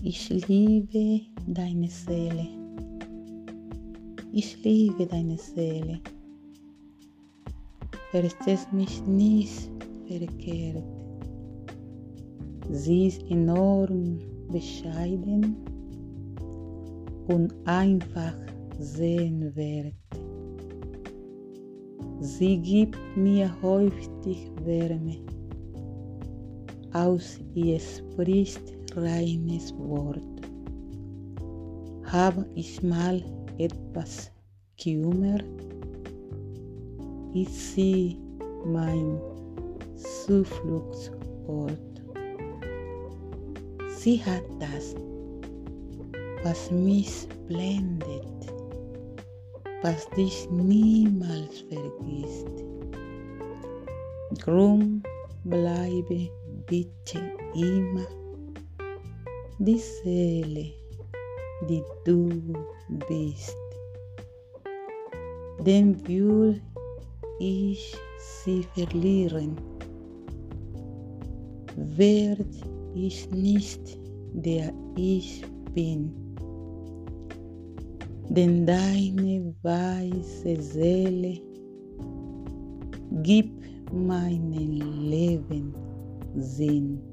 Ich liebe deine Seele. Ich liebe deine Seele. Verstehst mich nicht verkehrt. Sie ist enorm bescheiden und einfach sehenswert. Sie gibt mir häufig Wärme. Aus ihr spricht reines Wort. Habe ich mal etwas Kummer, ist sie mein Zufluchtsort. Sie hat das, was mich blendet, was dich niemals vergisst. Drum bleibe bitte immer die Seele, die du bist. Denn will ich sie verlieren, werd ich nicht der ich bin. Denn deine weiße Seele gibt meinem Leben Sinn.